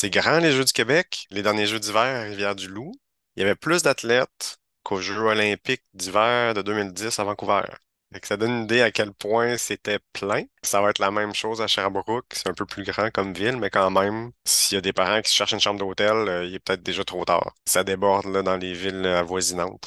C'est grand, les Jeux du Québec. Les derniers Jeux d'hiver à Rivière-du-Loup. Il y avait plus d'athlètes qu'aux Jeux olympiques d'hiver de 2010 à Vancouver. Fait que ça donne une idée à quel point c'était plein. Ça va être la même chose à Sherbrooke. C'est un peu plus grand comme ville, mais quand même, s'il y a des parents qui cherchent une chambre d'hôtel, euh, il est peut-être déjà trop tard. Ça déborde là, dans les villes avoisinantes.